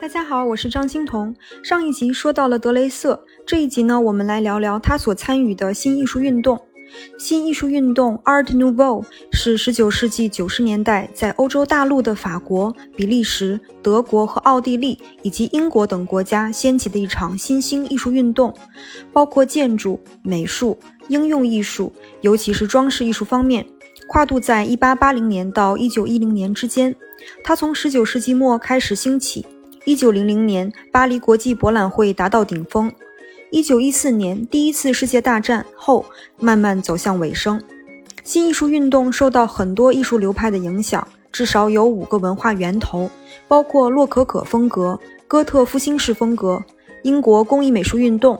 大家好，我是张欣彤。上一集说到了德雷瑟，这一集呢，我们来聊聊他所参与的新艺术运动。新艺术运动 （Art Nouveau） 是19世纪90年代在欧洲大陆的法国、比利时、德国和奥地利以及英国等国家掀起的一场新兴艺术运动，包括建筑、美术、应用艺术，尤其是装饰艺术方面，跨度在1880年到1910年之间。它从19世纪末开始兴起。一九零零年，巴黎国际博览会达到顶峰。一九一四年，第一次世界大战后慢慢走向尾声。新艺术运动受到很多艺术流派的影响，至少有五个文化源头，包括洛可可风格、哥特复兴式风格、英国工艺美术运动、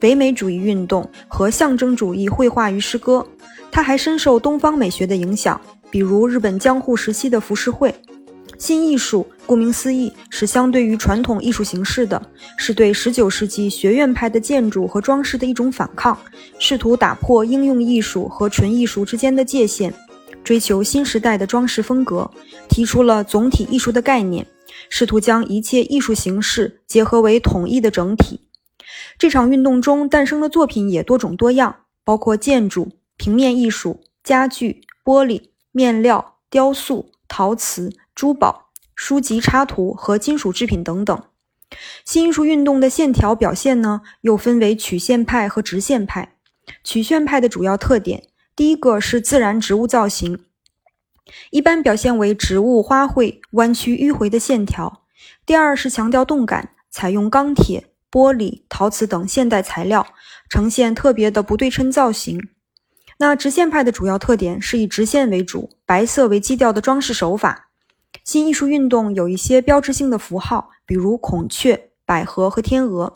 唯美主义运动和象征主义绘画与诗歌。它还深受东方美学的影响，比如日本江户时期的浮世绘。新艺术顾名思义是相对于传统艺术形式的，是对19世纪学院派的建筑和装饰的一种反抗，试图打破应用艺术和纯艺术之间的界限，追求新时代的装饰风格，提出了总体艺术的概念，试图将一切艺术形式结合为统一的整体。这场运动中诞生的作品也多种多样，包括建筑、平面艺术、家具、玻璃、面料、雕塑、陶瓷。珠宝、书籍插图和金属制品等等。新艺术运动的线条表现呢，又分为曲线派和直线派。曲线派的主要特点，第一个是自然植物造型，一般表现为植物、花卉弯曲迂回的线条。第二是强调动感，采用钢铁、玻璃、陶瓷等现代材料，呈现特别的不对称造型。那直线派的主要特点是以直线为主，白色为基调的装饰手法。新艺术运动有一些标志性的符号，比如孔雀、百合和天鹅。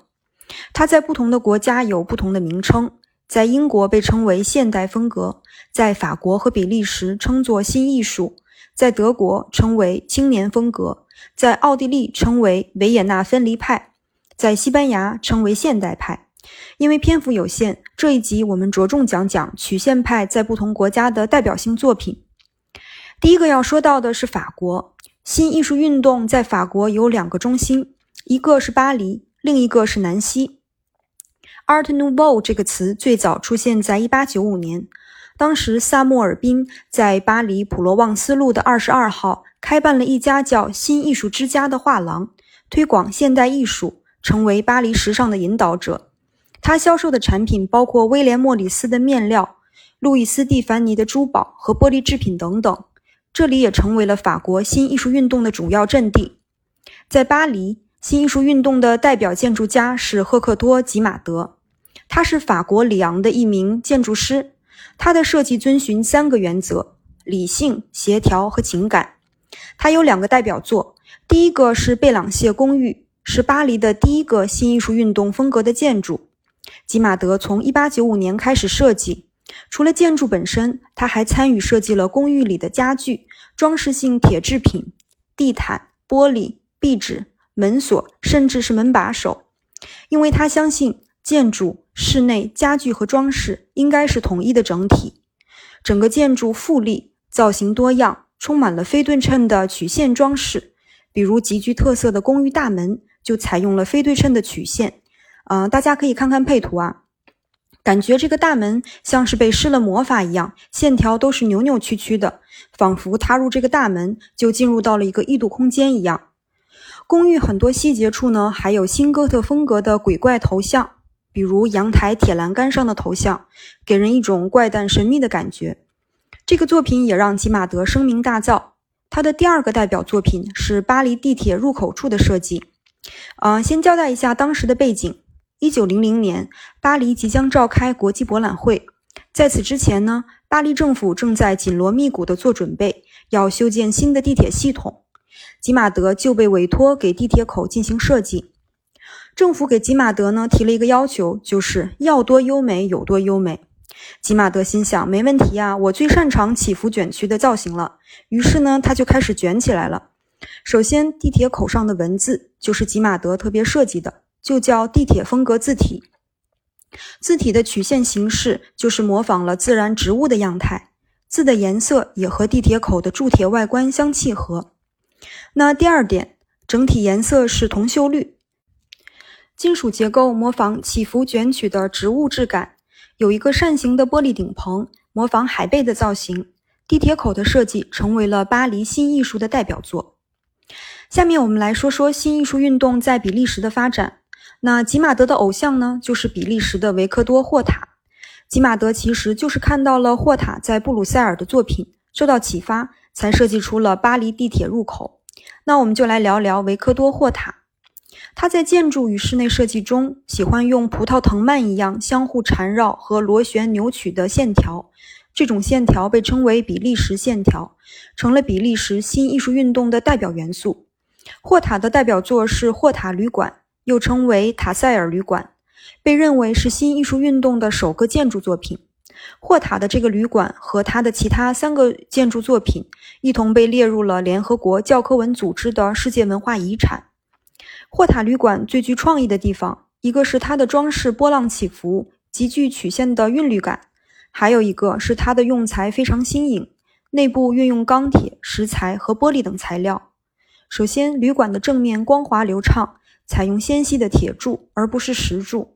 它在不同的国家有不同的名称，在英国被称为现代风格，在法国和比利时称作新艺术，在德国称为青年风格，在奥地利称为维也纳分离派，在西班牙称为现代派。因为篇幅有限，这一集我们着重讲讲曲线派在不同国家的代表性作品。第一个要说到的是法国新艺术运动，在法国有两个中心，一个是巴黎，另一个是南希。Art Nouveau 这个词最早出现在1895年，当时萨默尔宾在巴黎普罗旺斯路的二十二号开办了一家叫“新艺术之家”的画廊，推广现代艺术，成为巴黎时尚的引导者。他销售的产品包括威廉莫里斯的面料、路易斯蒂凡尼的珠宝和玻璃制品等等。这里也成为了法国新艺术运动的主要阵地。在巴黎，新艺术运动的代表建筑家是赫克托·吉马德，他是法国里昂的一名建筑师。他的设计遵循三个原则：理性、协调和情感。他有两个代表作，第一个是贝朗谢公寓，是巴黎的第一个新艺术运动风格的建筑。吉马德从1895年开始设计。除了建筑本身，他还参与设计了公寓里的家具、装饰性铁制品、地毯、玻璃、壁纸、门锁，甚至是门把手。因为他相信建筑、室内家具和装饰应该是统一的整体。整个建筑富丽、造型多样，充满了非对称的曲线装饰。比如极具特色的公寓大门就采用了非对称的曲线。嗯，大家可以看看配图啊。感觉这个大门像是被施了魔法一样，线条都是扭扭曲曲的，仿佛踏入这个大门就进入到了一个异度空间一样。公寓很多细节处呢，还有新哥特风格的鬼怪头像，比如阳台铁栏杆上的头像，给人一种怪诞神秘的感觉。这个作品也让吉马德声名大噪。他的第二个代表作品是巴黎地铁入口处的设计。呃，先交代一下当时的背景。一九零零年，巴黎即将召开国际博览会。在此之前呢，巴黎政府正在紧锣密鼓地做准备，要修建新的地铁系统。吉马德就被委托给地铁口进行设计。政府给吉马德呢提了一个要求，就是要多优美有多优美。吉马德心想，没问题啊，我最擅长起伏卷曲的造型了。于是呢，他就开始卷起来了。首先，地铁口上的文字就是吉马德特别设计的。就叫地铁风格字体，字体的曲线形式就是模仿了自然植物的样态，字的颜色也和地铁口的铸铁外观相契合。那第二点，整体颜色是铜锈绿。金属结构模仿起伏卷曲的植物质感，有一个扇形的玻璃顶棚，模仿海贝的造型。地铁口的设计成为了巴黎新艺术的代表作。下面我们来说说新艺术运动在比利时的发展。那吉马德的偶像呢，就是比利时的维克多·霍塔。吉马德其实就是看到了霍塔在布鲁塞尔的作品，受到启发，才设计出了巴黎地铁入口。那我们就来聊聊维克多·霍塔。他在建筑与室内设计中，喜欢用葡萄藤蔓一样相互缠绕和螺旋扭曲的线条，这种线条被称为比利时线条，成了比利时新艺术运动的代表元素。霍塔的代表作是霍塔旅馆，又称为塔塞尔旅馆，被认为是新艺术运动的首个建筑作品。霍塔的这个旅馆和他的其他三个建筑作品一同被列入了联合国教科文组织的世界文化遗产。霍塔旅馆最具创意的地方，一个是它的装饰波浪起伏、极具曲线的韵律感，还有一个是它的用材非常新颖，内部运用钢铁、石材和玻璃等材料。首先，旅馆的正面光滑流畅，采用纤细的铁柱而不是石柱。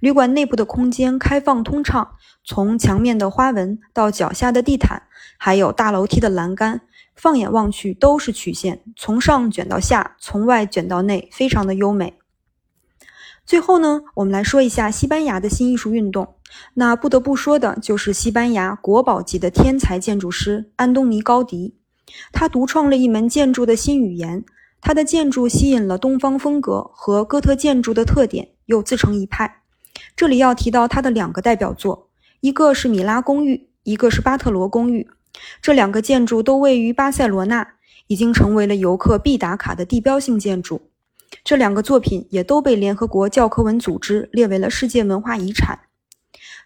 旅馆内部的空间开放通畅，从墙面的花纹到脚下的地毯，还有大楼梯的栏杆。放眼望去都是曲线，从上卷到下，从外卷到内，非常的优美。最后呢，我们来说一下西班牙的新艺术运动。那不得不说的就是西班牙国宝级的天才建筑师安东尼高迪，他独创了一门建筑的新语言。它的建筑吸引了东方风格和哥特建筑的特点，又自成一派。这里要提到它的两个代表作，一个是米拉公寓，一个是巴特罗公寓。这两个建筑都位于巴塞罗那，已经成为了游客必打卡的地标性建筑。这两个作品也都被联合国教科文组织列为了世界文化遗产。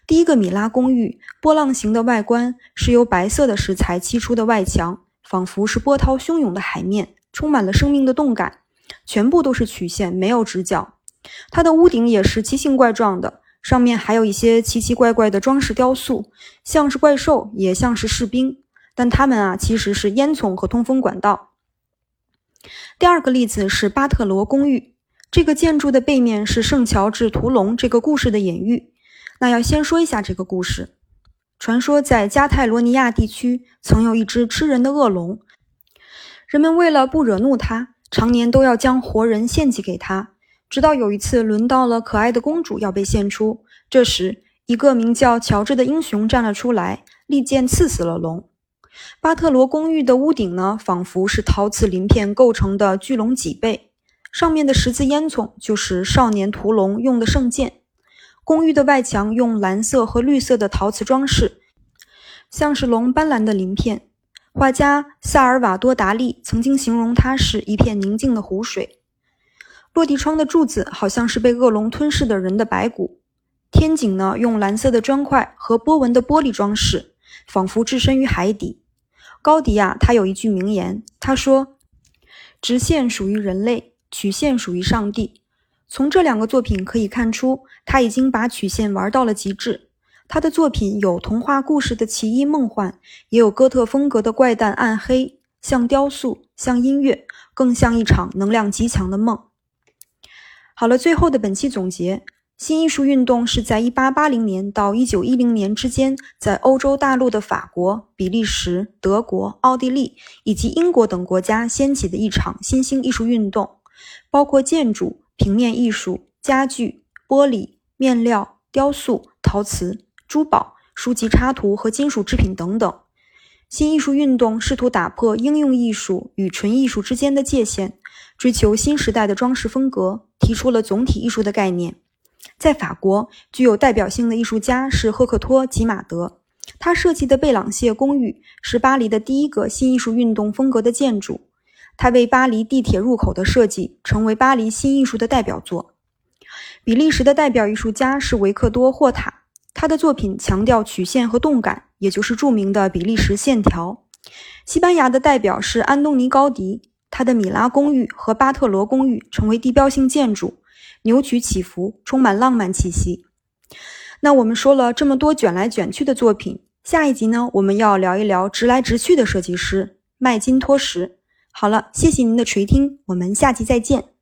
第一个米拉公寓，波浪形的外观是由白色的石材砌出的外墙，仿佛是波涛汹涌的海面，充满了生命的动感，全部都是曲线，没有直角。它的屋顶也是奇形怪状的。上面还有一些奇奇怪怪的装饰雕塑，像是怪兽，也像是士兵，但它们啊其实是烟囱和通风管道。第二个例子是巴特罗公寓，这个建筑的背面是圣乔治屠龙这个故事的隐喻。那要先说一下这个故事。传说在加泰罗尼亚地区曾有一只吃人的恶龙，人们为了不惹怒他，常年都要将活人献祭给他。直到有一次轮到了可爱的公主要被献出，这时一个名叫乔治的英雄站了出来，利剑刺死了龙。巴特罗公寓的屋顶呢，仿佛是陶瓷鳞片构成的巨龙脊背，上面的十字烟囱就是少年屠龙用的圣剑。公寓的外墙用蓝色和绿色的陶瓷装饰，像是龙斑斓的鳞片。画家萨尔瓦多·达利曾经形容它是一片宁静的湖水。落地窗的柱子好像是被恶龙吞噬的人的白骨，天井呢用蓝色的砖块和波纹的玻璃装饰，仿佛置身于海底。高迪亚他有一句名言，他说：“直线属于人类，曲线属于上帝。”从这两个作品可以看出，他已经把曲线玩到了极致。他的作品有童话故事的奇异梦幻，也有哥特风格的怪诞暗黑，像雕塑，像音乐，更像一场能量极强的梦。好了，最后的本期总结：新艺术运动是在1880年到1910年之间，在欧洲大陆的法国、比利时、德国、奥地利以及英国等国家掀起的一场新兴艺术运动，包括建筑、平面艺术、家具、玻璃、面料、雕塑、陶瓷、珠宝、书籍插图和金属制品等等。新艺术运动试图打破应用艺术与纯艺术之间的界限。追求新时代的装饰风格，提出了总体艺术的概念。在法国，具有代表性的艺术家是赫克托·吉马德，他设计的贝朗谢公寓是巴黎的第一个新艺术运动风格的建筑。他为巴黎地铁入口的设计成为巴黎新艺术的代表作。比利时的代表艺术家是维克多·霍塔，他的作品强调曲线和动感，也就是著名的比利时线条。西班牙的代表是安东尼·高迪。他的米拉公寓和巴特罗公寓成为地标性建筑，扭曲起伏，充满浪漫气息。那我们说了这么多卷来卷去的作品，下一集呢，我们要聊一聊直来直去的设计师麦金托什。好了，谢谢您的垂听，我们下期再见。